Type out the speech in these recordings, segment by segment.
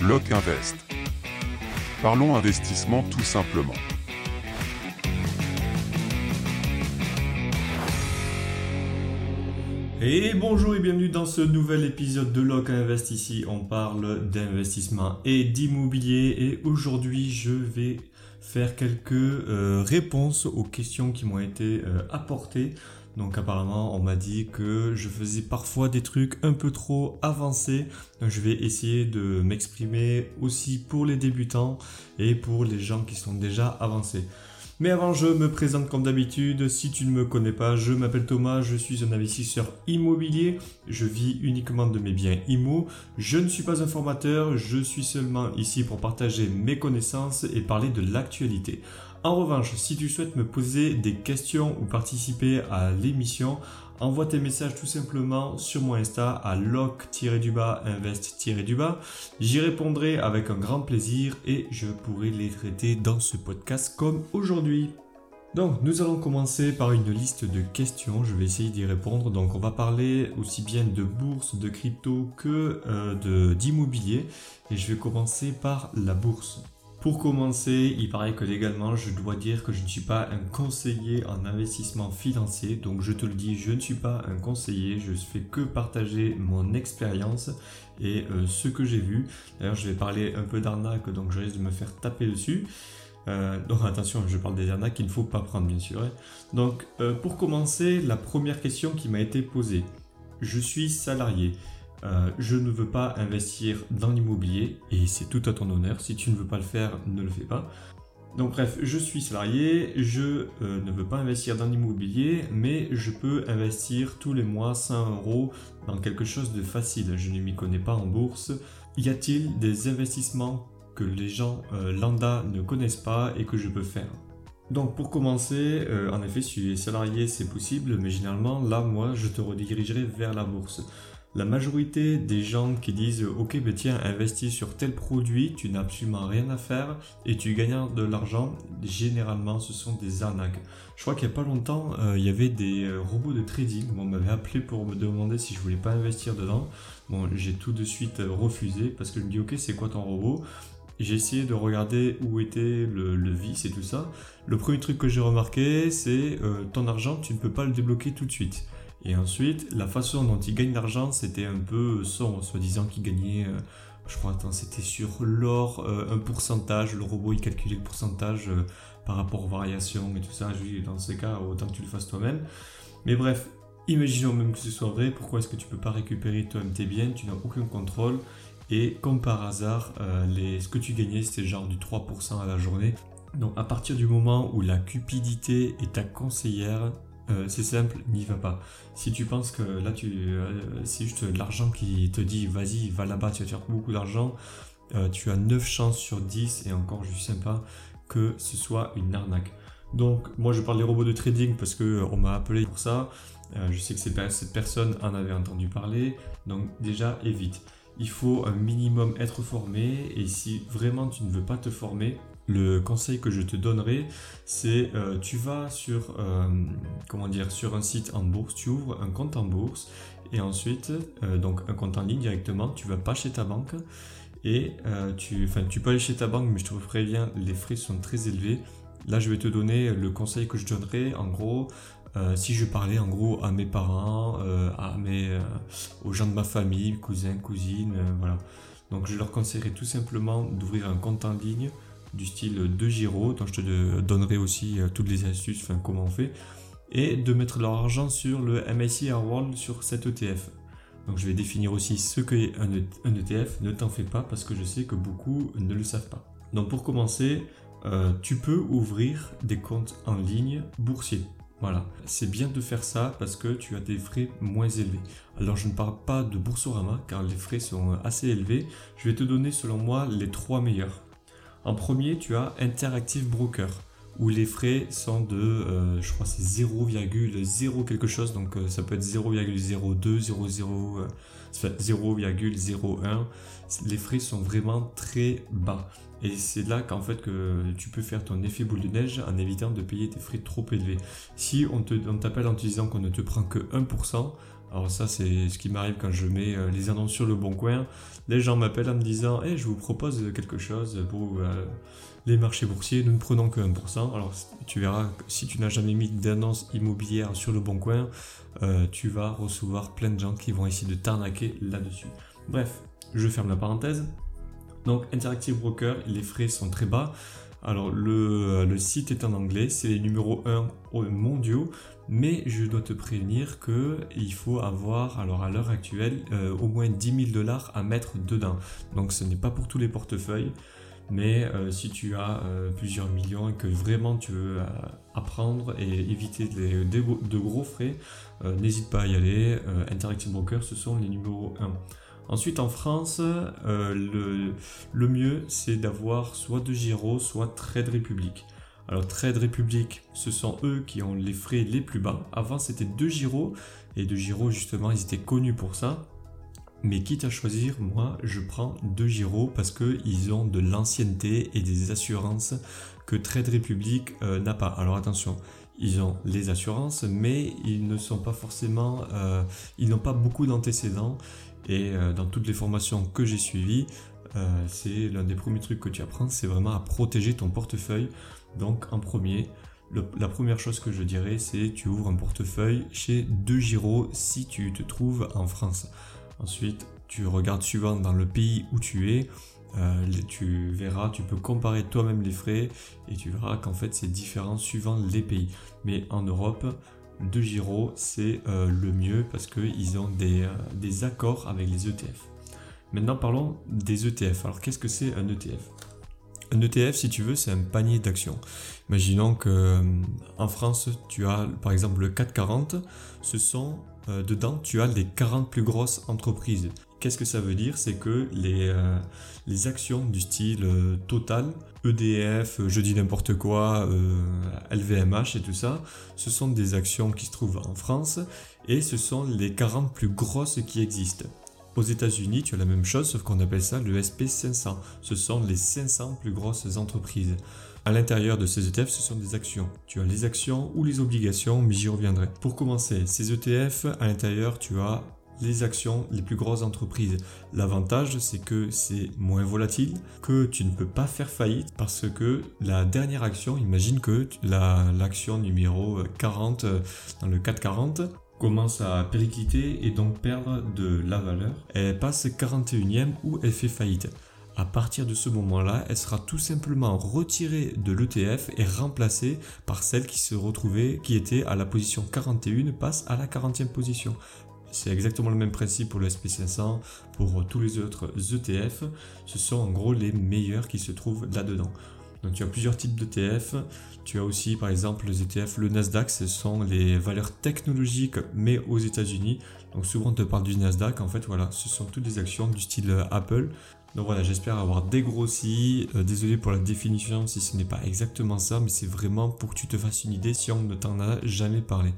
Block Invest. Parlons investissement tout simplement. Et bonjour et bienvenue dans ce nouvel épisode de Lock Invest. Ici, on parle d'investissement et d'immobilier. Et aujourd'hui, je vais faire quelques euh, réponses aux questions qui m'ont été euh, apportées. Donc apparemment, on m'a dit que je faisais parfois des trucs un peu trop avancés. Je vais essayer de m'exprimer aussi pour les débutants et pour les gens qui sont déjà avancés. Mais avant, je me présente comme d'habitude. Si tu ne me connais pas, je m'appelle Thomas, je suis un investisseur immobilier. Je vis uniquement de mes biens immo. Je ne suis pas un formateur, je suis seulement ici pour partager mes connaissances et parler de l'actualité. En revanche, si tu souhaites me poser des questions ou participer à l'émission, envoie tes messages tout simplement sur mon Insta à lock-invest-du-bas. J'y répondrai avec un grand plaisir et je pourrai les traiter dans ce podcast comme aujourd'hui. Donc nous allons commencer par une liste de questions, je vais essayer d'y répondre. Donc on va parler aussi bien de bourse, de crypto que euh, d'immobilier et je vais commencer par la bourse. Pour commencer, il paraît que légalement, je dois dire que je ne suis pas un conseiller en investissement financier. Donc je te le dis, je ne suis pas un conseiller, je fais que partager mon expérience et euh, ce que j'ai vu. D'ailleurs, je vais parler un peu d'arnaque, donc je risque de me faire taper dessus. Euh, donc attention, je parle des arnaques qu'il ne faut pas prendre bien sûr. Hein. Donc euh, pour commencer, la première question qui m'a été posée. Je suis salarié. Euh, je ne veux pas investir dans l'immobilier et c'est tout à ton honneur. Si tu ne veux pas le faire, ne le fais pas. Donc bref, je suis salarié, je euh, ne veux pas investir dans l'immobilier, mais je peux investir tous les mois 100 euros dans quelque chose de facile. Je ne m'y connais pas en bourse. Y a-t-il des investissements que les gens euh, lambda ne connaissent pas et que je peux faire? Donc pour commencer, en effet, si tu es salarié, c'est possible, mais généralement, là, moi, je te redirigerai vers la bourse. La majorité des gens qui disent ok ben tiens investis sur tel produit, tu n'as absolument rien à faire et tu gagnes de l'argent, généralement ce sont des arnaques. Je crois qu'il n'y a pas longtemps euh, il y avait des euh, robots de trading, on m'avait appelé pour me demander si je voulais pas investir dedans. Bon j'ai tout de suite euh, refusé parce que je me dis ok c'est quoi ton robot? J'ai essayé de regarder où était le, vice et tout ça. Le premier truc que j'ai remarqué, c'est ton argent, tu ne peux pas le débloquer tout de suite. Et ensuite, la façon dont il gagne l'argent, c'était un peu son, soi-disant qu'il gagnait, euh, je crois, attends, c'était sur l'or, euh, un pourcentage, le robot il calculait le pourcentage euh, par rapport aux variations et tout ça. Je dis, dans ces cas, autant que tu le fasses toi-même. Mais bref, imaginons même que ce soit vrai, pourquoi est-ce que tu peux pas récupérer toi-même tes biens, tu n'as aucun contrôle. Et comme par hasard, ce que tu gagnais, c'était genre du 3% à la journée. Donc à partir du moment où la cupidité est ta conseillère, euh, c'est simple, n'y va pas. Si tu penses que là, tu, euh, c'est juste l'argent qui te dit vas-y, va là-bas, tu vas faire beaucoup d'argent, euh, tu as 9 chances sur 10, et encore, je suis sympa, que ce soit une arnaque. Donc, moi, je parle des robots de trading parce qu'on m'a appelé pour ça. je sais que cette personne en avait entendu parler. Donc, déjà, évite. Il faut un minimum être formé, et si vraiment tu ne veux pas te former, le conseil que je te donnerai, c'est euh, tu vas sur, euh, comment dire, sur un site en bourse, tu ouvres un compte en bourse et ensuite, euh, donc un compte en ligne directement, tu vas pas chez ta banque et tu, tu peux aller chez ta banque, mais je te préviens, les frais sont très élevés. Là, je vais te donner le conseil que je donnerai. En gros, si je parlais en gros à mes parents, à mes, aux gens de ma famille, cousins, cousines, voilà. Donc, je leur conseillerais tout simplement d'ouvrir un compte en ligne du style de Giro, dont je te donnerai aussi euh, toutes les astuces, enfin comment on fait, et de mettre leur argent sur le MSCI World sur cet ETF. Donc je vais définir aussi ce qu'est un ETF, ne t'en fais pas parce que je sais que beaucoup ne le savent pas. Donc pour commencer, euh, tu peux ouvrir des comptes en ligne boursiers. Voilà, c'est bien de faire ça parce que tu as des frais moins élevés. Alors je ne parle pas de Boursorama car les frais sont assez élevés. Je vais te donner selon moi les trois meilleurs. En premier, tu as Interactive Broker, où les frais sont de, euh, je crois c'est 0,0 quelque chose, donc euh, ça peut être 0,02, 0,0, 0,01. Les frais sont vraiment très bas. Et c'est là qu'en fait que tu peux faire ton effet boule de neige en évitant de payer des frais trop élevés. Si on t'appelle en te disant qu'on ne te prend que 1%, Alors ça, c'est ce qui m'arrive quand je mets euh, les annonces sur le bon coin. Les gens m'appellent en me disant hey, je vous propose quelque chose pour euh, les marchés boursiers, nous ne prenons que 1%. Alors tu verras, si tu n'as jamais mis d'annonce immobilière sur le bon coin, euh, tu vas recevoir plein de gens qui vont essayer de t'arnaquer là-dessus. Bref, je ferme la parenthèse. Donc Interactive Broker, les frais sont très bas. Alors le, site est en anglais, c'est les numéros 1 mondiaux, mais je dois te prévenir que il faut avoir, alors à l'heure actuelle, euh, au moins 10 000 dollars à mettre dedans. Donc ce n'est pas pour tous les portefeuilles, mais euh, si tu as euh, plusieurs millions et que vraiment tu veux apprendre et éviter de gros frais, n'hésite pas à y aller. Interactive Broker, ce sont les numéros 1. Ensuite, en France, euh, le, mieux, c'est d'avoir soit de Giro, soit Trade Republic. Alors Trade Republic, ce sont eux qui ont les frais les plus bas. Avant, c'était De Giro, et De Giro, justement, ils étaient connus pour ça. Mais quitte à choisir, moi, je prends De Giro parce qu'ils ont de l'ancienneté et des assurances que Trade Republic euh, n'a pas. Alors attention, ils ont les assurances, mais ils ne sont pas forcément, euh, ils n'ont pas beaucoup d'antécédents et euh, dans toutes les formations que j'ai suivies, c'est l'un des premiers trucs que tu apprends, c'est vraiment à protéger ton portefeuille. Donc en premier, la première chose que je dirais, c'est tu ouvres un portefeuille chez De Giro si tu te trouves en France. Ensuite, tu regardes suivant dans le pays où tu es. Euh, tu verras, tu peux comparer toi-même les frais et tu verras qu'en fait c'est différent suivant les pays. Mais en Europe, de Giro, c'est euh, le mieux parce qu'ils ont euh, des, accords avec les ETF. Maintenant, parlons des ETF. Alors, qu'est-ce que c'est un ETF Un ETF, si tu veux, c'est un panier d'actions. Imaginons que euh, en France, tu as par exemple le 440. Ce sont dedans, tu as les 40 plus grosses entreprises. Qu'est-ce que ça veut dire? C'est que les, les actions du style Total EDF, euh, je dis n'importe quoi, LVMH euh, et tout ça, ce sont des actions qui se trouvent en France et ce sont les 40 plus grosses qui existent. Aux États-Unis, tu as la même chose, sauf qu'on appelle ça le SP500. Ce sont les 500 plus grosses entreprises. À l'intérieur de ces ETF, ce sont des actions. Tu as les actions ou les obligations, mais j'y reviendrai. Pour commencer, ces ETF, à l'intérieur, tu as les actions les plus grosses entreprises. L'avantage, c'est que c'est moins volatile, que tu ne peux pas faire faillite parce que la dernière action, imagine que l'action numéro 40 euh, dans le 440 commence à péricliter et donc perdre de la valeur. Elle passe 41e ou elle fait faillite. À partir de ce moment-là, elle sera tout simplement retirée de l'ETF et remplacée par celle qui se retrouvait, qui était à la position 41, passe à la 40e position. C'est exactement le même principe pour le SP500, pour tous les autres ETF. Ce sont en gros les meilleurs qui se trouvent là-dedans. Donc tu as plusieurs types d'ETF. Tu as aussi par exemple les ETF, le Nasdaq, ce sont les valeurs technologiques mais aux États-Unis. Donc souvent on te parle du Nasdaq, en fait voilà, ce sont toutes des actions du style Apple. Donc voilà, j'espère avoir dégrossi. Euh, désolé pour la définition si ce n'est pas exactement ça, mais c'est vraiment pour que tu te fasses une idée si on ne t'en a jamais parlé.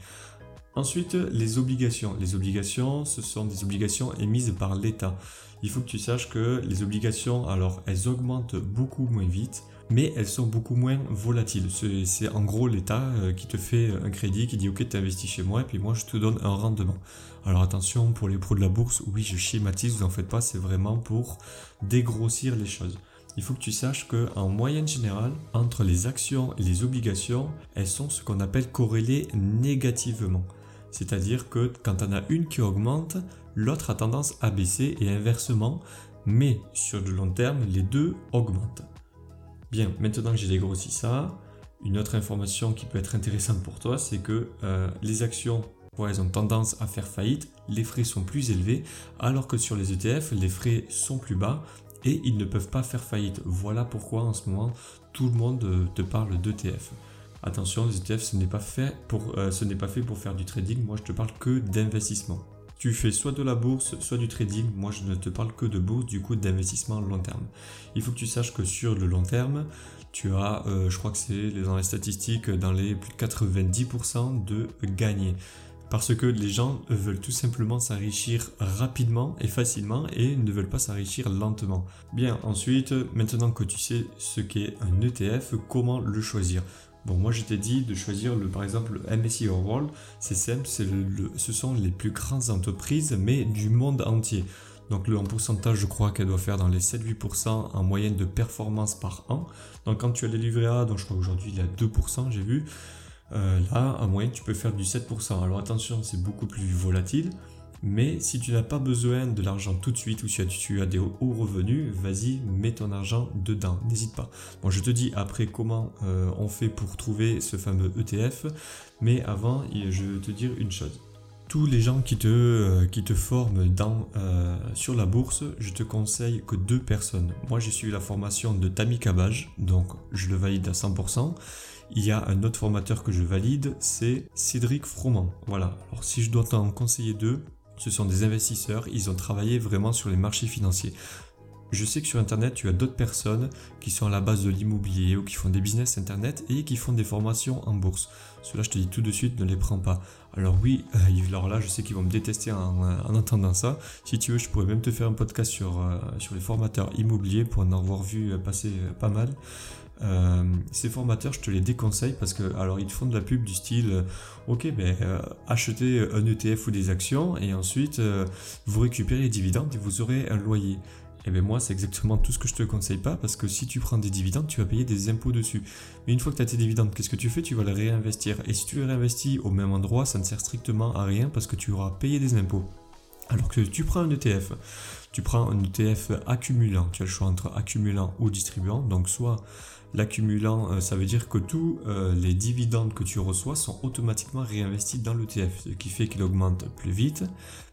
Ensuite, les obligations. Les obligations, ce sont des obligations émises par l'État. Il faut que tu saches que les obligations, alors, elles augmentent beaucoup moins vite, mais elles sont beaucoup moins volatiles. C'est en gros l'État euh, qui te fait un crédit, qui dit ok, tu investis chez moi, et puis moi je te donne un rendement. Alors attention, pour les pros de la bourse, oui, je schématise, vous en faites pas, c'est vraiment pour dégrossir les choses il faut que tu saches que en moyenne générale, entre les actions et les obligations, elles sont ce qu'on appelle corrélées négativement. C'est-à-dire que quand tu en as une qui augmente, l'autre a tendance à baisser et inversement, mais sur le long terme, les deux augmentent. Bien, maintenant que j'ai dégrossi ça, une autre information qui peut être intéressante pour toi, c'est que euh, les actions, elles ont tendance à faire faillite, les frais sont plus élevés, alors que sur les ETF, les frais sont plus bas et ils ne peuvent pas faire faillite. Voilà pourquoi en ce moment, tout le monde euh, te parle d'ETF. Attention, les ETF, ce n'est pas euh, ce n'est pas fait pour faire du trading. Moi, je te parle que d'investissement. Tu fais soit de la bourse, soit du trading. Moi, je ne te parle que de bourse, du coup, d'investissement long terme. Il faut que tu saches que sur le long terme, tu as, euh, je crois que c'est dans les statistiques, dans les plus de 90% de gagner. Parce que les gens veulent tout simplement s'enrichir rapidement et facilement et ne veulent pas s'enrichir lentement. Bien, ensuite, maintenant que tu sais ce qu'est un ETF, comment le choisir? Bon, moi je t'ai dit de choisir le, par exemple le MSCI World, c'est simple, le, ce sont les plus grandes entreprises, mais du monde entier. Donc le, en pourcentage, je crois qu'elle doit faire dans les 7-8% en moyenne de performance par an. Donc quand tu as les livrets A, donc je crois qu'aujourd'hui il est à 2%, j'ai vu, euh, là en moyenne tu peux faire du 7%. Alors attention, c'est beaucoup plus volatile. Mais si tu n'as pas besoin de l'argent tout de suite ou si tu as des hauts revenus, vas-y, mets ton argent dedans, n'hésite pas. Bon, je te dis après comment euh, on fait pour trouver ce fameux ETF, mais avant, je veux te dire une chose. Tous les gens qui te, euh, qui te forment dans, euh, sur la bourse, je te conseille que deux personnes. Moi, j'ai suivi la formation de Tammy Cabage, donc je le valide à 100%. Il y a un autre formateur que je valide, c'est Cédric Froment. Voilà. Alors si je dois t'en conseiller deux, ce sont des investisseurs, ils ont travaillé vraiment sur les marchés financiers. Je sais que sur Internet, tu as d'autres personnes qui sont à la base de l'immobilier ou qui font des business Internet et qui font des formations en bourse. Cela, je te dis tout de suite, ne les prends pas. Alors oui, euh, alors là, je sais qu'ils vont me détester en, entendant ça. Si tu veux, je pourrais même te faire un podcast sur, euh, sur les formateurs immobiliers pour en avoir vu passer pas mal. Euh, ces formateurs, je te les déconseille parce que alors ils te font de la pub du style euh, ok ben euh, achetez un ETF ou des actions et ensuite vous récupérez les dividendes et vous aurez un loyer. Et eh bien moi c'est exactement tout ce que je te conseille pas parce que si tu prends des dividendes tu vas payer des impôts dessus. Mais une fois que tu as tes dividendes, qu'est-ce que tu fais? Tu vas les réinvestir. Et si tu les réinvestis au même endroit, ça ne sert strictement à rien parce que tu auras payé des impôts. Alors que tu prends un ETF, tu prends un ETF accumulant, tu as le choix entre accumulant ou distribuant, donc soit L'accumulant, euh, ça veut dire que tous euh, les dividendes que tu reçois sont automatiquement réinvestis dans l'ETF, ce qui fait qu'il augmente plus vite.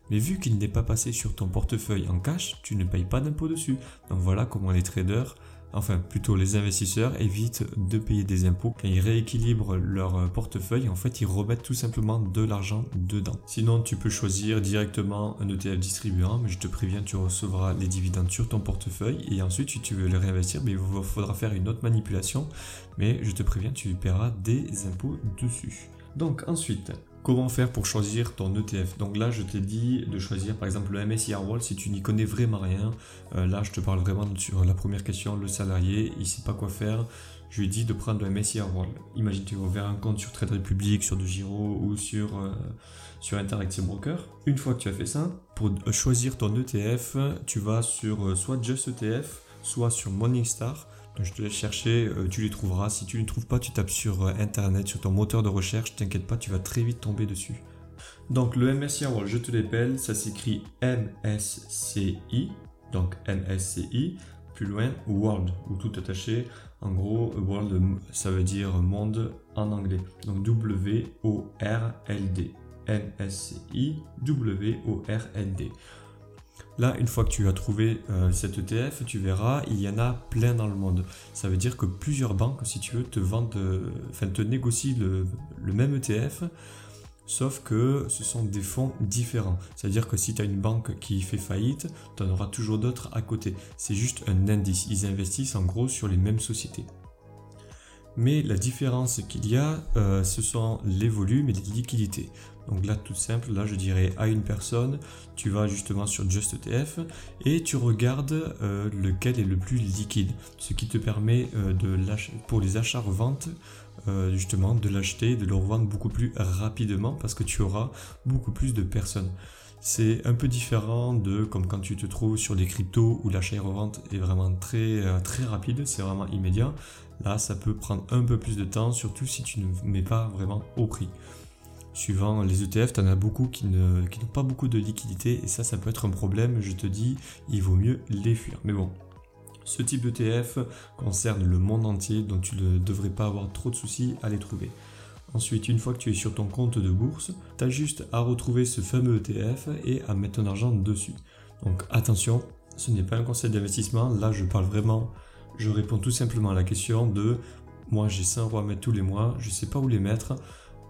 Mais vu qu'il n'est pas passé sur ton portefeuille en cash, tu ne payes pas d'impôt dessus. Donc voilà comment les traders enfin plutôt les investisseurs évitent de payer des impôts. Quand ils rééquilibrent leur portefeuille en fait ils remettent tout simplement de l'argent dedans. Sinon tu peux choisir directement un ETF distribuant mais je te préviens tu recevras les dividendes sur ton portefeuille. Et ensuite si tu veux les réinvestir mais il faudra faire une autre manipulation. Mais je te préviens tu paieras des impôts dessus. Donc ensuite Comment faire pour choisir ton ETF Donc là, je t'ai dit de choisir par exemple le MSCI World si tu n'y connais vraiment rien. Euh, là, je te parle vraiment sur la première question, le salarié, il ne sait pas quoi faire. Je lui dis de prendre le MSCI World. Imagine, tu vas ouvrir un compte sur Trade Republic, sur DeGiro ou sur, euh, Interactive Broker. Une fois que tu as fait ça, pour choisir ton ETF, tu vas sur euh, soit Just ETF, soit sur Morningstar je te laisse chercher, euh, tu les trouveras. Si tu ne les trouves pas, tu tapes sur euh, internet, sur ton moteur de recherche, t'inquiète pas, tu vas très vite tomber dessus. Donc le MSCI World, je te l'appelle, ça s'écrit MSCI, donc MSCI, plus loin World, ou tout attaché. En gros, World, ça veut dire monde en anglais. Donc W-O-R-L-D. MSCI, W-O-R-L-D. Là, une fois que tu as trouvé euh, cet ETF, tu verras, il y en a plein dans le monde. Ça veut dire que plusieurs banques, si tu veux, te vendent, euh, enfin, te négocient le, même ETF, sauf que ce sont des fonds différents. C'est-à-dire que si tu as une banque qui fait faillite, tu en auras toujours d'autres à côté. C'est juste un indice. Ils investissent en gros sur les mêmes sociétés. Mais la différence qu'il y a, euh, ce sont les volumes et les liquidités. Donc là, tout simple, là je dirais à une personne, tu vas justement sur JustETF et tu regardes euh, lequel est le plus liquide, ce qui te permet euh, de pour les achats-reventes justement de l'acheter, de le revendre beaucoup plus rapidement parce que tu auras beaucoup plus de personnes. C'est un peu différent de comme quand tu te trouves sur des cryptos où l'achat et revente est vraiment très, très rapide, c'est vraiment immédiat. Là, ça peut prendre un peu plus de temps, surtout si tu ne mets pas vraiment au prix. Suivant les ETF, tu en as beaucoup qui n'ont pas beaucoup de liquidité et ça, ça peut être un problème. Je te dis, il vaut mieux les fuir. Mais bon, ce type d'ETF concerne le monde entier, donc tu ne devrais pas avoir trop de soucis à les trouver. Ensuite, une fois que tu es sur ton compte de bourse, tu as juste à retrouver ce fameux ETF et à mettre ton argent dessus. Donc attention, ce n'est pas un conseil d'investissement, là je parle vraiment je réponds tout simplement à la question de moi j'ai 100 euros à mettre tous les mois, je ne sais pas où les mettre,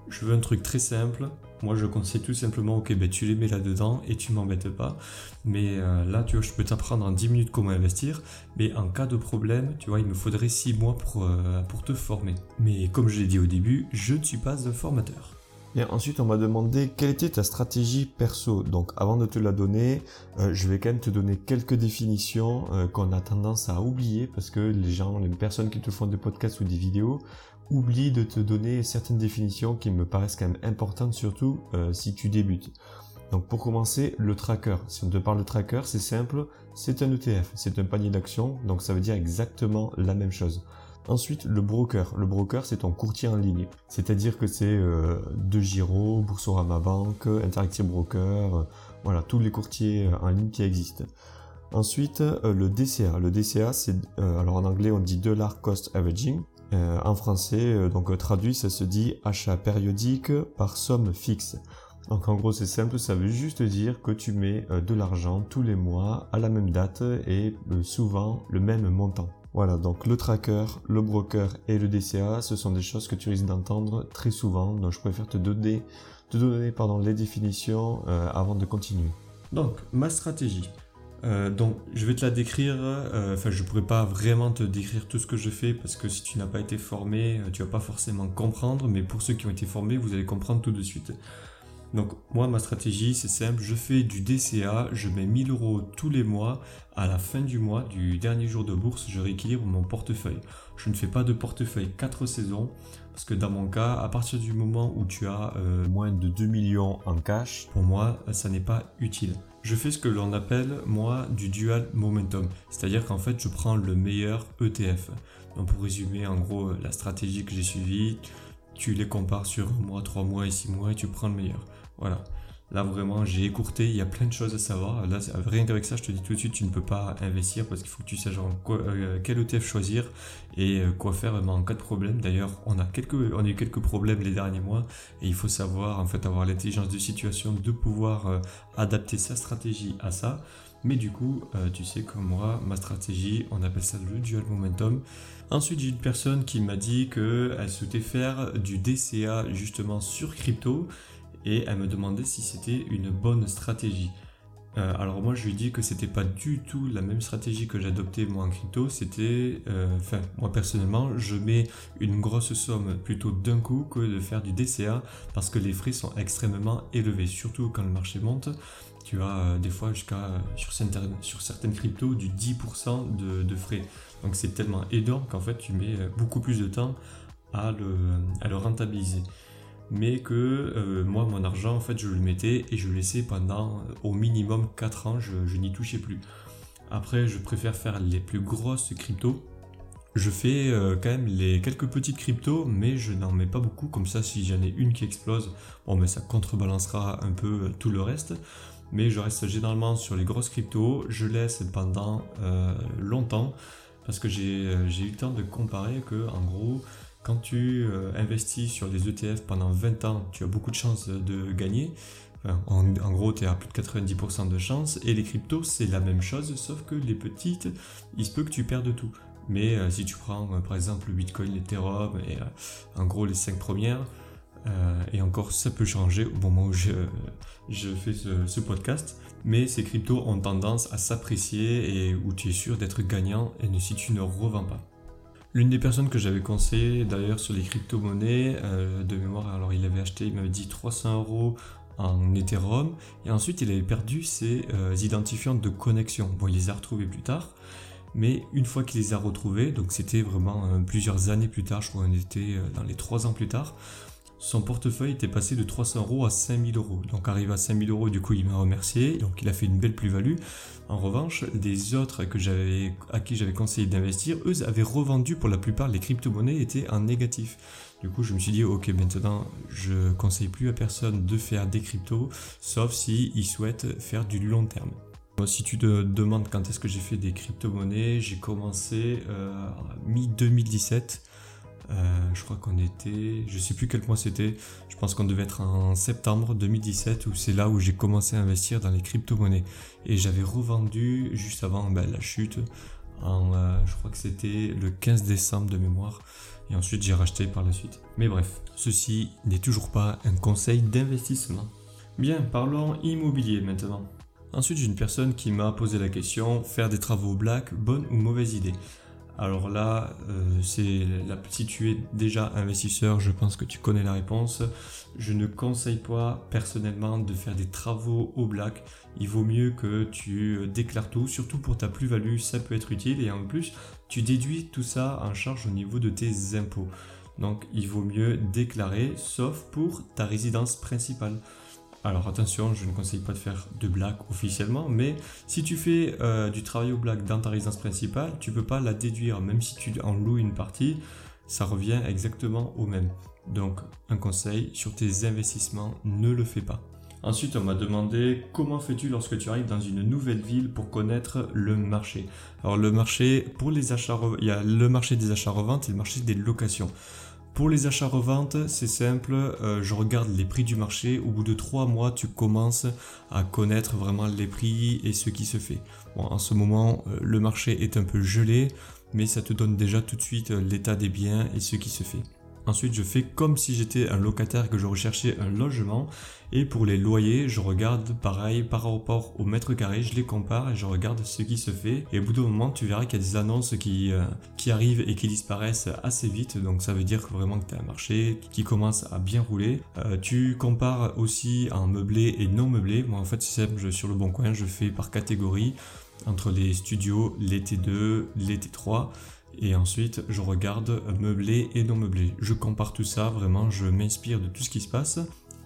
je veux un truc très simple. Moi je conseille tout simplement ok ben tu les mets là-dedans et tu m'embêtes pas. Mais euh, là tu vois je peux t'apprendre en 10 minutes comment investir. Mais en cas de problème, tu vois, il me faudrait 6 mois pour, euh, pour te former. Mais comme je l'ai dit au début, je ne suis pas un formateur. Et ensuite, on m'a demandé quelle était ta stratégie perso. Donc, avant de te la donner, euh, je vais quand même te donner quelques définitions euh, qu'on a tendance à oublier parce que les gens, les personnes qui te font des podcasts ou des vidéos oublient de te donner certaines définitions qui me paraissent quand même importantes, surtout euh, si tu débutes. Donc, pour commencer, le tracker. Si on te parle de tracker, c'est simple, c'est un ETF, c'est un panier d'actions, donc ça veut dire exactement la même chose. Ensuite, le broker. Le broker, c'est ton courtier en ligne. C'est-à-dire que c'est euh, De Giro, Boursorama Bank, Interactive Broker, euh, voilà, tous les courtiers euh, en ligne qui existent. Ensuite, le DCA. Le DCA, c'est, alors en anglais, on dit Dollar Cost Averaging. en français, donc traduit, ça se dit achat périodique par somme fixe. Donc en gros, c'est simple, ça veut juste dire que tu mets de l'argent tous les mois à la même date et souvent le même montant. Voilà, donc le tracker, le broker et le DCA, ce sont des choses que tu risques d'entendre très souvent, donc je préfère te donner, te donner pardon, les définitions euh, avant de continuer. Donc, ma stratégie. Euh, donc, je vais te la décrire. Euh, enfin, je pourrais pas vraiment te décrire tout ce que je fais parce que si tu n'as pas été formé, tu vas pas forcément comprendre. Mais pour ceux qui ont été formés, vous allez comprendre tout de suite. Donc moi ma stratégie c'est simple, je fais du DCA, je mets 1000 euros tous les mois, à la fin du mois, du dernier jour de bourse, je rééquilibre mon portefeuille. Je ne fais pas de portefeuille 4 saisons, parce que dans mon cas, à partir du moment où tu as euh, moins de 2 millions en cash, pour moi ça n'est pas utile. Je fais ce que l'on appelle moi du dual momentum, c'est-à-dire qu'en fait je prends le meilleur ETF. Donc pour résumer en gros la stratégie que j'ai suivie, tu les compares sur un mois, trois mois et six mois et tu prends le meilleur. Voilà. Là vraiment j'ai écourté, il y a plein de choses à savoir. Là rien qu'avec ça je te dis tout de suite tu ne peux pas investir parce qu'il faut que tu saches euh, quel ETF choisir et euh, quoi faire en cas de problème. D'ailleurs on a quelques on a eu quelques problèmes les derniers mois et il faut savoir en fait avoir l'intelligence de situation de pouvoir euh, adapter sa stratégie à ça. Mais du coup, tu sais comme moi, ma stratégie, on appelle ça le dual momentum. Ensuite, j'ai une personne qui m'a dit qu'elle souhaitait faire du DCA justement sur crypto et elle me demandait si c'était une bonne stratégie. Euh, alors moi je lui dit que c'était pas du tout la même stratégie que j'adoptais moi en crypto, c'était, euh, enfin moi personnellement je mets une grosse somme plutôt d'un coup que de faire du DCA parce que les frais sont extrêmement élevés, surtout quand le marché monte. Tu as euh, des fois jusqu'à sur, sur, certaines cryptos du 10% de, de, frais. Donc c'est tellement énorme qu'en fait tu mets beaucoup plus de temps à le, à le rentabiliser mais que euh, moi mon argent en fait je le mettais et je le laissais pendant euh, au minimum 4 ans, je, n'y touchais plus. Après je préfère faire les plus grosses cryptos. Je fais euh, quand même les quelques petites cryptos mais je n'en mets pas beaucoup comme ça si j'en ai une qui explose, bon mais ça contrebalancera un peu tout le reste. Mais je reste généralement sur les grosses cryptos, je laisse pendant longtemps parce que j'ai eu le temps de comparer que en gros quand tu euh, investis sur des ETF pendant 20 ans, tu as beaucoup de chances de gagner. en, gros, tu es à plus de 90% de chances. Et les cryptos, c'est la même chose, sauf que les petites, il se peut que tu perdes tout. Mais euh, si tu prends euh, par exemple le Bitcoin, l'Ethereum et en gros les 5 premières, et encore ça peut changer au moment où je, fais ce, ce, podcast, mais ces cryptos ont tendance à s'apprécier et où tu es sûr d'être gagnant et si tu ne revends pas. L'une des personnes que j'avais conseillé d'ailleurs sur les crypto-monnaies euh, de mémoire, alors il avait acheté, il m'avait dit 300 euros en Ethereum et ensuite il avait perdu ses euh, identifiants de connexion. Bon, il les a retrouvés plus tard, mais une fois qu'il les a retrouvés, donc c'était vraiment euh, plusieurs années plus tard, je crois qu'on était dans les 3 ans plus tard, son portefeuille était passé de 300 euros à 5000 euros. Donc arrivé à 5000 euros, du coup il m'a remercié, donc il a fait une belle plus-value. En revanche, des autres à qui j'avais conseillé d'investir, eux avaient revendu pour la plupart les crypto-monnaies étaient en négatif. Du coup je me suis dit ok maintenant je conseille plus à personne de faire des cryptos, sauf si ils souhaitent faire du long terme. Si tu te demandes quand est-ce que j'ai fait des crypto-monnaies, j'ai commencé euh, mi-2017 euh, je crois qu'on était, je sais plus quel mois c'était, je pense qu'on devait être en septembre 2017 où c'est là où j'ai commencé à investir dans les crypto-monnaies. Et j'avais revendu juste avant ben, la chute, euh, je crois que c'était le 15 décembre de mémoire. Et ensuite j'ai racheté par la suite. Mais bref, ceci n'est toujours pas un conseil d'investissement. Bien, parlons immobilier maintenant. Ensuite, j'ai une personne qui m'a posé la question faire des travaux black, bonne ou mauvaise idée? Alors là, euh, si tu es déjà investisseur, je pense que tu connais la réponse. Je ne conseille pas personnellement de faire des travaux au black. Il vaut mieux que tu euh, déclares tout, surtout pour ta plus-value, ça peut être utile. Et en plus, tu déduis tout ça en charge au niveau de tes impôts. Donc il vaut mieux déclarer, sauf pour ta résidence principale. Alors attention, je ne conseille pas de faire de black officiellement, mais si tu fais euh, du travail au black dans ta résidence principale, tu peux pas la déduire, même si tu en loues une partie, ça revient exactement au même. Donc un conseil sur tes investissements, ne le fais pas. Ensuite, on m'a demandé comment fais-tu lorsque tu arrives dans une nouvelle ville pour connaître le marché? Alors le marché pour les achats, il y a le marché des achats-reventes et le marché des locations. Pour les achats-reventes, c'est simple, euh, je regarde les prix du marché. Au bout de trois mois, tu commences à connaître vraiment les prix et ce qui se fait. en ce moment, euh, le marché est un peu gelé, mais ça te donne déjà tout de suite euh, l'état des biens et ce qui se fait. Ensuite, je fais comme si j'étais un locataire que je recherchais un logement. Et pour les loyers, je regarde pareil par rapport au mètre carré, je les compare et je regarde ce qui se fait. Et au bout d'un moment, tu verras qu'il y a des annonces qui, euh, qui arrivent et qui disparaissent assez vite. Donc ça veut dire que vraiment que tu as un marché qui commence à bien rouler. Euh, tu compares aussi en meublé et non meublé. Moi en fait sur le bon coin, je fais par catégorie entre les studios, les T2, les T3. Et ensuite, je regarde meublé et non meublé. Je compare tout ça, vraiment, je m'inspire de tout ce qui se passe.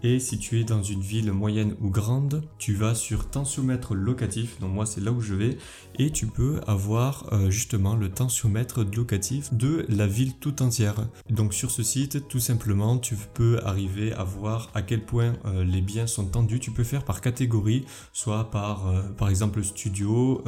Et si tu es dans une ville moyenne ou grande, tu vas sur tensiomètre locatif, donc moi c'est là où je vais, et tu peux avoir euh, justement le tensiomètre locatif de la ville tout entière. Donc sur ce site, tout simplement, tu peux arriver à voir à quel point euh, les biens sont tendus. Tu peux faire par catégorie, soit par euh, par exemple studio,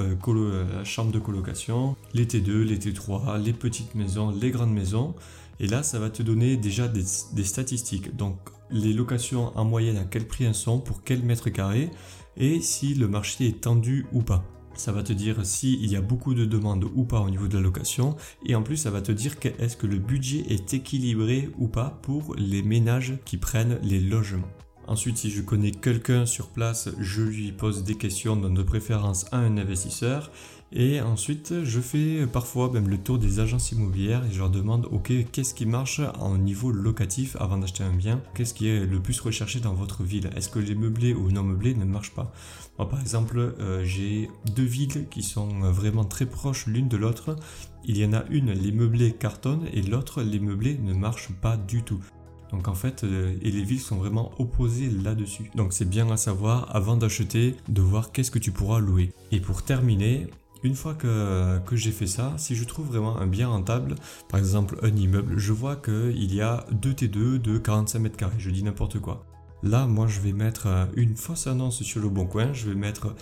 chambre de colocation, les T2, les T3, les petites maisons, les grandes maisons. Et là, ça va te donner déjà des, statistiques. Donc les locations en moyenne à quel prix elles sont, pour quel mètre carré, et si le marché est tendu ou pas. Ça va te dire s'il y a beaucoup de demandes ou pas au niveau de la location. Et en plus, ça va te dire est-ce que le budget est équilibré ou pas pour les ménages qui prennent les logements. Ensuite, si je connais quelqu'un sur place, je lui pose des questions, de préférence à un investisseur. Et ensuite, je fais parfois même le tour des agences immobilières et je leur demande, ok, qu'est-ce qui marche en niveau locatif avant d'acheter un bien? Qu'est-ce qui est le plus recherché dans votre ville? Est-ce que les meublés ou non meublés ne marchent pas? Moi, par exemple, euh, j'ai deux villes qui sont vraiment très proches l'une de l'autre. Il y en a une, les meublés cartonnent et l'autre, les meublés ne marchent pas du tout. Donc en fait, euh, et les villes sont vraiment opposées là-dessus. Donc c'est bien à savoir avant d'acheter, de voir qu'est-ce que tu pourras louer. Et pour terminer, une fois que, que j'ai fait ça, si je trouve vraiment un bien rentable, par exemple un immeuble, je vois qu'il y a 2 T2 de 45 mètres carrés, je dis n'importe quoi. Là, moi, je vais mettre euh, une fausse annonce sur le bon coin, je vais mettre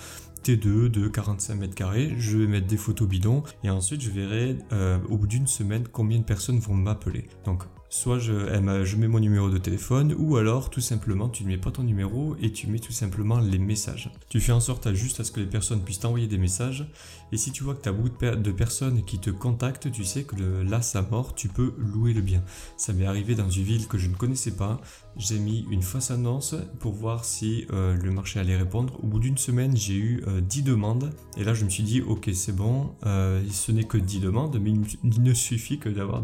T2 de 45 mètres carrés, je vais mettre des photos bidons et ensuite je verrai euh, au bout d'une semaine combien de personnes vont m'appeler. Donc soit je, je mets mon numéro de téléphone ou alors tout simplement tu ne mets pas ton numéro et tu mets tout simplement les messages. Tu fais en sorte à juste à ce que les personnes puissent t'envoyer des messages et si tu vois que tu as beaucoup de, personnes qui te contactent, tu sais que là ça mort, tu peux louer le bien. Ça m'est arrivé dans une ville que je ne connaissais pas, j'ai mis une fausse annonce pour voir si euh, le marché allait répondre. Au bout d'une semaine, j'ai eu 10 euh, demandes. Et là, je me suis dit, ok, c'est bon, euh, ce n'est que 10 demandes, mais il ne suffit que d'avoir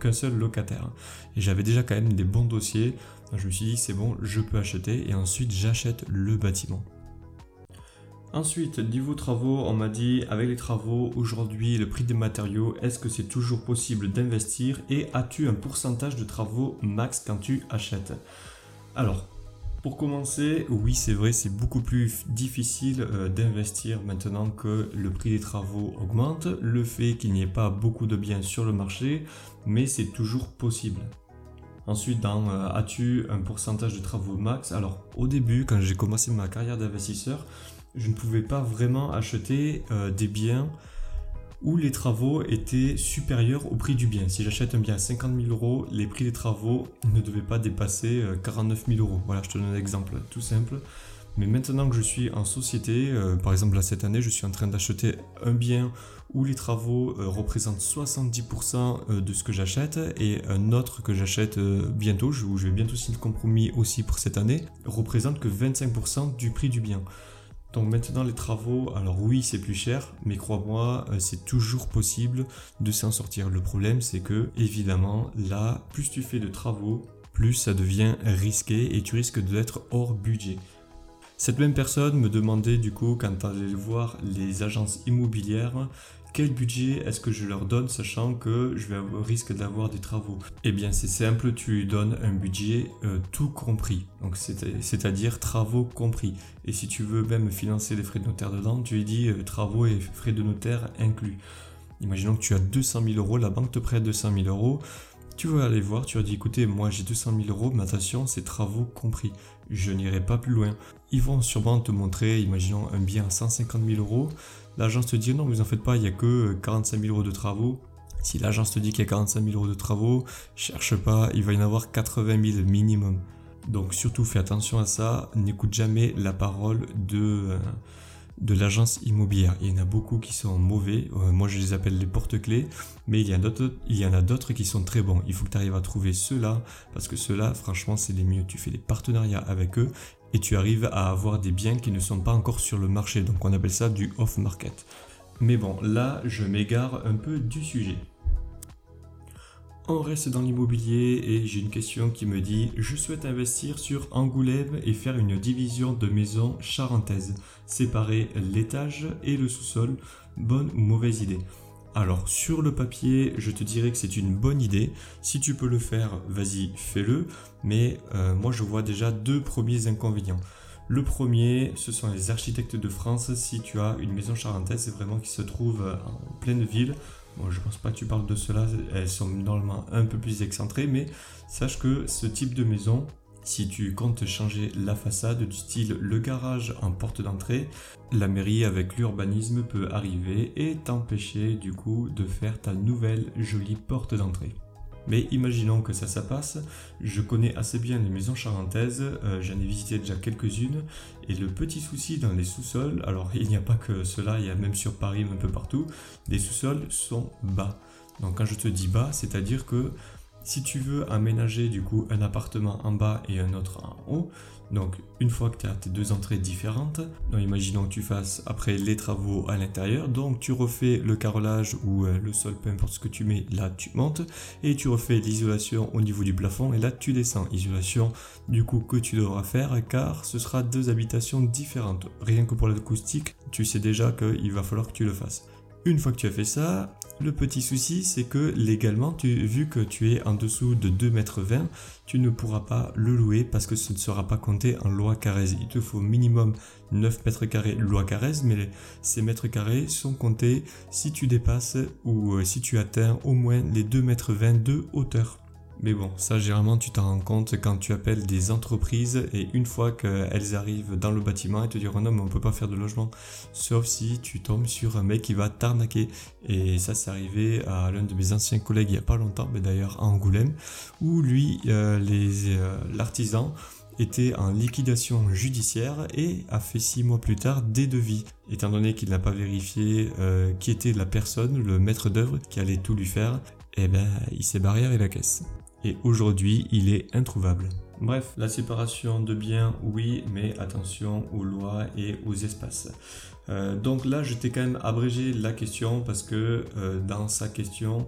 qu'un seul locataire. Et j'avais déjà quand même des bons dossiers. je me suis dit, c'est bon, je peux acheter. Et ensuite, j'achète le bâtiment. Ensuite, niveau travaux, on m'a dit avec les travaux, aujourd'hui le prix des matériaux, est-ce que c'est toujours possible d'investir et as-tu un pourcentage de travaux max quand tu achètes? Alors, pour commencer, oui c'est vrai, c'est beaucoup plus difficile euh, d'investir maintenant que le prix des travaux augmente, le fait qu'il n'y ait pas beaucoup de biens sur le marché, mais c'est toujours possible. Ensuite, dans euh, as-tu un pourcentage de travaux max? Alors, au début, quand j'ai commencé ma carrière d'investisseur, je ne pouvais pas vraiment acheter euh, des biens où les travaux étaient supérieurs au prix du bien. Si j'achète un bien à 50 000 euros, les prix des travaux ne devaient pas dépasser 49 euh, 000 euros. Voilà, je te donne un exemple tout simple. Mais maintenant que je suis en société, euh, par exemple là cette année, je suis en train d'acheter un bien où les travaux représentent 70% de ce que j'achète et un autre que j'achète bientôt, où je vais bientôt signer le compromis aussi pour cette année, représente que 25% du prix du bien. Donc maintenant les travaux, alors oui c'est plus cher, mais crois-moi, euh, c'est toujours possible de s'en sortir. Le problème c'est que évidemment là, plus tu fais de travaux, plus ça devient risqué et tu risques d'être hors budget. Cette même personne me demandait du coup quand elle allait voir les agences immobilières quel budget est-ce que je leur donne sachant que je vais avoir, risque d'avoir des travaux? Eh bien c'est simple, tu lui donnes un budget euh, tout compris, donc c'est-à-dire travaux compris. Et si tu veux même financer les frais de notaire dedans, tu lui dis euh, travaux et frais de notaire inclus. Imaginons que tu as 200 000 euros, la banque te prête 200 000 euros. Tu vas aller voir, tu vas dire écoutez, moi j'ai 200 000 euros, mais attention, c'est travaux compris. Je n'irai pas plus loin. Ils vont sûrement te montrer, imaginons un bien à 150 000 euros l'agence te dit non, vous en faites pas, il n'y a que 45 euh, 000 euros de travaux. Si l'agence te dit qu'il y a 45 000 euros de travaux, cherche pas, il va y en avoir 80 000 minimum. Donc surtout fais attention à ça, n'écoute jamais la parole de, euh, l'agence immobilière. Il y en a beaucoup qui sont mauvais, euh, moi je les appelle les porte-clés, mais il y, il y en a d'autres qui sont très bons. Il faut que tu arrives à trouver ceux-là, parce que ceux-là, franchement, c'est les mieux. Tu fais des partenariats avec eux et tu arrives à avoir des biens qui ne sont pas encore sur le marché. Donc on appelle ça du off-market. Mais bon, là, je m'égare un peu du sujet. On reste dans l'immobilier et j'ai une question qui me dit Je souhaite investir sur Angoulême et faire une division de maison charentaise, séparer l'étage et le sous-sol. Bonne ou mauvaise idée? Alors sur le papier, je te dirais que c'est une bonne idée. Si tu peux le faire, vas-y, fais-le. Mais euh, moi, je vois déjà deux premiers inconvénients. Le premier, ce sont les architectes de France. Si tu as une maison charentaise, c'est vraiment qui se trouve en pleine ville. Bon, je pense pas que tu parles de cela, elles sont normalement un peu plus excentrées, mais sache que ce type de maison, si tu comptes changer la façade du style le garage en porte d'entrée, la mairie avec l'urbanisme peut arriver et t'empêcher du coup de faire ta nouvelle jolie porte d'entrée. Mais imaginons que ça, ça passe. Je connais assez bien les maisons charentaises, euh, j'en ai visité déjà quelques-unes. Et le petit souci dans les sous-sols, alors il n'y a pas que cela, il y a même sur Paris, un peu partout, les sous-sols sont bas. Donc quand je te dis bas, c'est-à-dire que si tu veux aménager du coup un appartement en bas et un autre en haut, donc une fois que tu as tes deux entrées différentes, imaginons que tu fasses après les travaux à l'intérieur, donc tu refais le carrelage ou euh, le sol, peu importe ce que tu mets, là tu montes et tu refais l'isolation au niveau du plafond et là tu descends. Isolation du coup que tu devras faire car ce sera deux habitations différentes. Rien que pour l'acoustique, tu sais déjà qu'il va falloir que tu le fasses. Une fois que tu as fait ça, le petit souci, c'est que légalement, vu que tu es en dessous de 2,20 mètres, tu ne pourras pas le louer parce que ce ne sera pas compté en loi Carrez. Il te faut minimum 9 mètres carrés loi Carrez, mais ces mètres carrés sont comptés si tu dépasses ou euh, si tu atteins au moins les 2,20 mètres de hauteur. Mais bon, ça généralement tu t'en rends compte quand tu appelles des entreprises et une fois qu'elles arrivent dans le bâtiment et te diront non mais on peut pas faire de logement. Sauf si tu tombes sur un mec qui va t'arnaquer. Et ça c'est arrivé à l'un de mes anciens collègues il y a pas longtemps, mais d'ailleurs à Angoulême, où lui, euh, euh, l'artisan était en liquidation judiciaire et a fait six mois plus tard des devis, étant donné qu'il n'a pas vérifié euh, qui était la personne, le maître d'œuvre qui allait tout lui faire, eh ben il s'est barré avec la caisse aujourd'hui il est introuvable. Bref, la séparation de biens, oui, mais attention aux lois et aux espaces. Euh, donc là, je t'ai quand même abrégé la question parce que euh, dans sa question,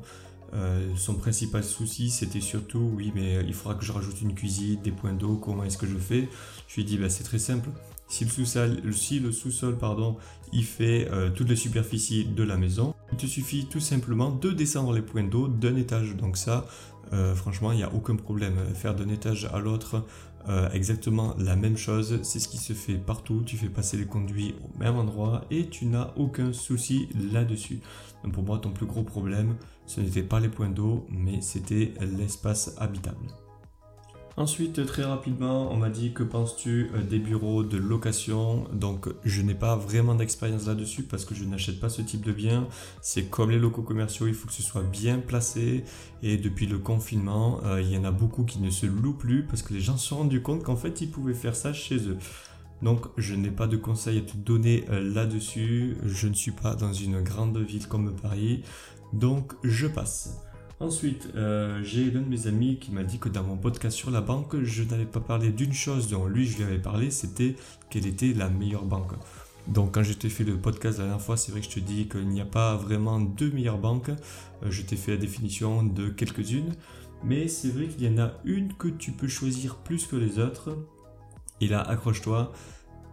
euh, son principal souci, c'était surtout, oui, mais il faudra que je rajoute une cuisine, des points d'eau, comment est-ce que je fais? Je lui ai dit, bah, c'est très simple. Si le sous-sol, si le sous-sol pardon, il fait toutes les superficies de la maison, il te suffit tout simplement de descendre les points d'eau d'un étage. Donc ça, euh, franchement, il n'y a aucun problème. Faire d'un étage à l'autre euh, exactement la même chose, c'est ce qui se fait partout. Tu fais passer les conduits au même endroit et tu n'as aucun souci là-dessus. Donc pour moi, ton plus gros problème, ce n'était pas les points d'eau, mais c'était l'espace habitable. Ensuite, très rapidement, on m'a dit que penses-tu euh, des bureaux de location? Donc, je n'ai pas vraiment d'expérience là-dessus parce que je n'achète pas ce type de bien. C'est comme les locaux commerciaux, il faut que ce soit bien placé. Et depuis le confinement, euh, il y en a beaucoup qui ne se louent plus parce que les gens se sont rendus compte qu'en fait, ils pouvaient faire ça chez eux. Donc, je n'ai pas de conseils à te donner euh, là-dessus. Je ne suis pas dans une grande ville comme Paris. Donc, je passe. Ensuite, euh, j'ai l'un de mes amis qui m'a dit que dans mon podcast sur la banque, je n'avais pas parlé d'une chose dont lui je lui avais parlé, c'était quelle était la meilleure banque. Donc quand je t'ai fait le podcast la dernière fois, c'est vrai que je te dis qu'il n'y a pas vraiment deux meilleures banques. Euh, je t'ai fait la définition de quelques-unes. Mais c'est vrai qu'il y en a une que tu peux choisir plus que les autres. Et là, accroche-toi,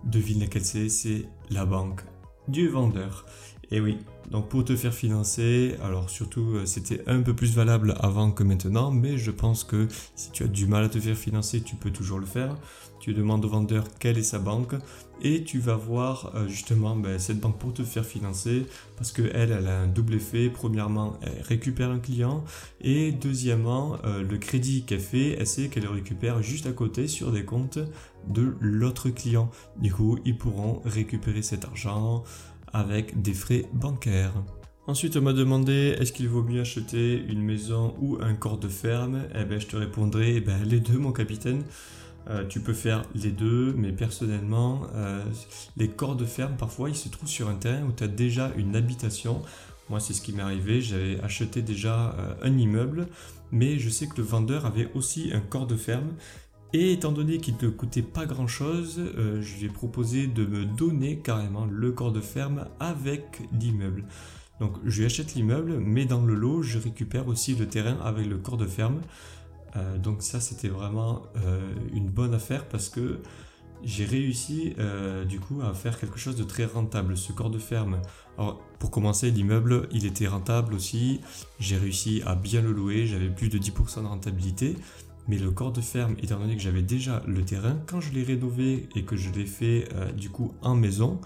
devine laquelle c'est, c'est la banque du vendeur. Et oui, donc pour te faire financer, alors surtout euh, c'était un peu plus valable avant que maintenant, mais je pense que si tu as du mal à te faire financer, tu peux toujours le faire. Tu demandes au vendeur quelle est sa banque et tu vas voir euh, justement ben, cette banque pour te faire financer parce qu'elle, elle a un double effet. Premièrement, elle récupère un client et deuxièmement, euh, le crédit qu'elle fait, elle sait qu'elle le récupère juste à côté sur des comptes de l'autre client. Du coup, ils pourront récupérer cet argent avec des frais bancaires. Ensuite, on m'a demandé est-ce qu'il vaut mieux acheter une maison ou un corps de ferme? Eh ben, je te répondrai eh ben, les deux, mon capitaine. Euh, tu peux faire les deux, mais personnellement, euh, les corps de ferme, parfois, ils se trouvent sur un terrain où tu as déjà une habitation. Moi, c'est ce qui m'est arrivé. J'avais acheté déjà euh, un immeuble, mais je sais que le vendeur avait aussi un corps de ferme. Et étant donné qu'il ne coûtait pas grand chose, je lui ai proposé de me donner carrément le corps de ferme avec l'immeuble. Donc je lui achète l'immeuble, mais dans le lot, je récupère aussi le terrain avec le corps de ferme. Euh, donc ça c'était vraiment euh, une bonne affaire parce que j'ai réussi euh, du coup à faire quelque chose de très rentable. Ce corps de ferme, alors pour commencer l'immeuble il était rentable aussi, j'ai réussi à bien le louer, j'avais plus de 10% de rentabilité. Mais le corps de ferme, étant donné que j'avais déjà le terrain, quand je l'ai rénové et que je l'ai fait du coup en maison,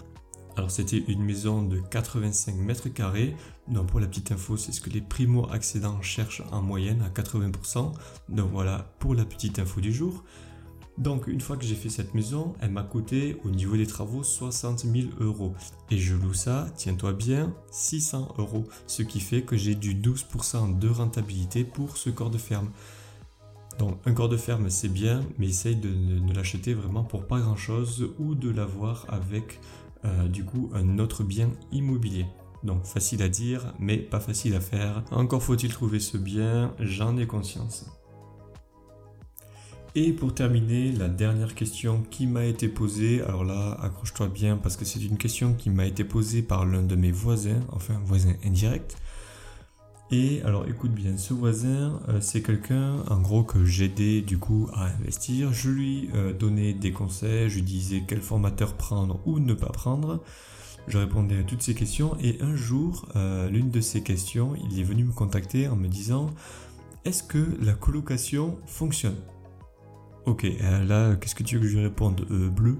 alors c'était une maison de 85 mètres carrés. Donc pour la petite info, c'est ce que les primo-accédants cherchent en moyenne à 80%. Donc voilà pour la petite info du jour. Donc une fois que j'ai fait cette maison, elle m'a coûté au niveau des travaux 60 000 euros. Et je loue ça, tiens-toi bien, 600 euros. Ce qui fait que j'ai du 12% de rentabilité pour ce corps de ferme. Donc un corps de ferme c'est bien, mais essaye de ne l'acheter vraiment pour pas grand chose ou de l'avoir avec euh, du coup un autre bien immobilier. Donc facile à dire, mais pas facile à faire. Encore faut-il trouver ce bien, j'en ai conscience. Et pour terminer, la dernière question qui m'a été posée, alors là, accroche-toi bien parce que c'est une question qui m'a été posée par l'un de mes voisins, enfin voisin indirect. Et alors écoute bien, ce voisin, euh, c'est quelqu'un en gros que j'aidais du coup à investir. Je lui euh, donnais des conseils, je lui disais quel formateur prendre ou ne pas prendre. Je répondais à toutes ces questions et un jour, euh, l'une de ces questions, il est venu me contacter en me disant Est-ce que la colocation fonctionne? Ok, là, qu'est-ce que tu veux que je lui réponde? Bleu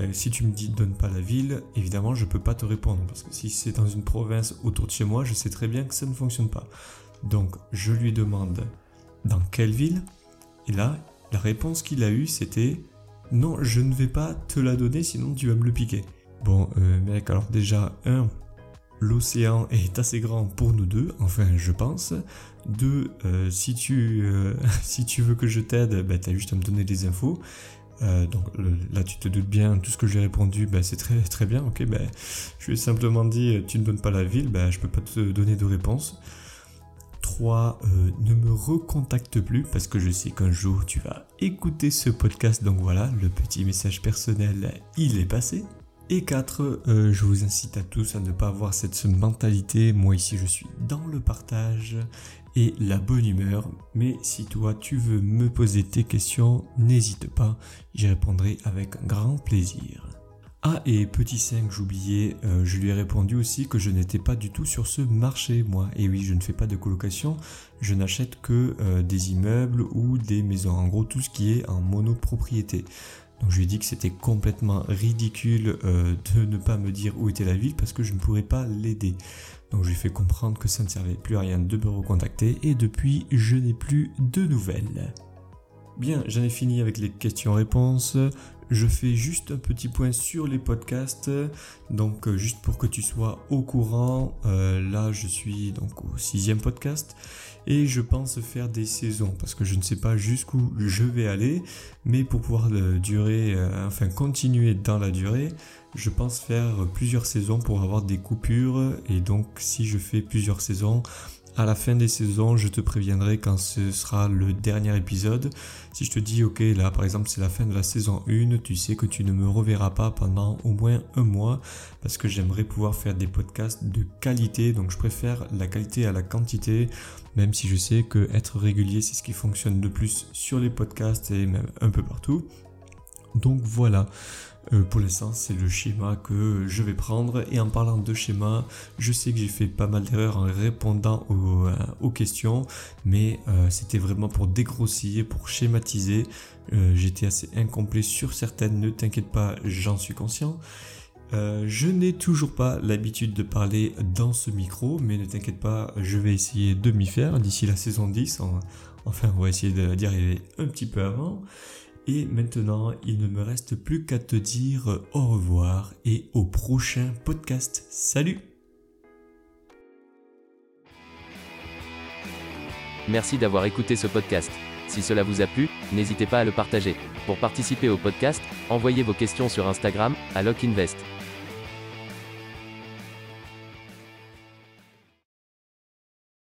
euh, si tu me dis donne pas la ville, évidemment je peux pas te répondre parce que si c'est dans une province autour de chez moi, je sais très bien que ça ne fonctionne pas. Donc je lui demande dans quelle ville? Et là, la réponse qu'il a eue c'était non, je ne vais pas te la donner sinon tu vas me le piquer. Bon, euh, mec, alors déjà, un, l'océan est assez grand pour nous deux, enfin je pense. Deux, euh, si, tu, si tu veux que je t'aide, bah, tu as juste à me donner des infos. Euh, donc là, tu te doutes bien, tout ce que j'ai répondu, bah, c'est très bien. Ok, bah, je lui ai simplement dit, euh, tu ne donnes pas la ville, bah, je peux pas te donner de réponse. 3. Euh, ne me recontacte plus parce que je sais qu'un jour tu vas écouter ce podcast. Donc voilà, le petit message personnel, il est passé. Et 4. je vous incite à tous à ne pas avoir cette mentalité. Moi ici, je suis dans le partage la bonne humeur. Mais si toi tu veux me poser tes questions, n'hésite pas, j'y répondrai avec grand plaisir. Ah et petit 5, j'oubliais, euh, je lui ai répondu aussi que je n'étais pas du tout sur ce marché moi. Et oui, je ne fais pas de colocation, je n'achète que euh, des immeubles ou des maisons, en gros tout ce qui est en monopropriété. Donc je lui ai dit que c'était complètement ridicule euh, de ne pas me dire où était la ville parce que je ne pourrais pas l'aider. Donc je lui ai fait comprendre que ça ne servait plus à rien de me recontacter et depuis je n'ai plus de nouvelles. Bien, j'en ai fini avec les questions-réponses. Je fais juste un petit point sur les podcasts. Donc euh, juste pour que tu sois au courant, euh, là je suis donc au sixième podcast et je pense faire des saisons parce que je ne sais pas jusqu'où je vais aller, mais pour pouvoir euh, durer, enfin continuer dans la durée, je pense faire plusieurs saisons pour avoir des coupures et donc si je fais plusieurs saisons, à la fin des saisons, je te préviendrai quand ce sera le dernier épisode. Si je te dis, ok, là par exemple c'est la fin de la saison 1, tu sais que tu ne me reverras pas pendant au moins un mois parce que j'aimerais pouvoir faire des podcasts de qualité. Donc je préfère la qualité à la quantité, même si je sais que être régulier c'est ce qui fonctionne le plus sur les podcasts et même un peu partout. Donc voilà, euh, pour l'instant, c'est le schéma que je vais prendre. Et en parlant de schéma, je sais que j'ai fait pas mal d'erreurs en répondant aux, euh, questions, mais euh, c'était vraiment pour dégrossir, pour schématiser. J'étais assez incomplet sur certaines, ne t'inquiète pas, j'en suis conscient. je n'ai toujours pas l'habitude de parler dans ce micro, mais ne t'inquiète pas, je vais essayer de m'y faire d'ici la saison 10. Enfin, on va essayer d'y arriver un petit peu avant. Et maintenant, il ne me reste plus qu'à te dire au revoir et au prochain podcast. Salut Merci d'avoir écouté ce podcast. Si cela vous a plu, n'hésitez pas à le partager. Pour participer au podcast, envoyez vos questions sur Instagram à LockInvest.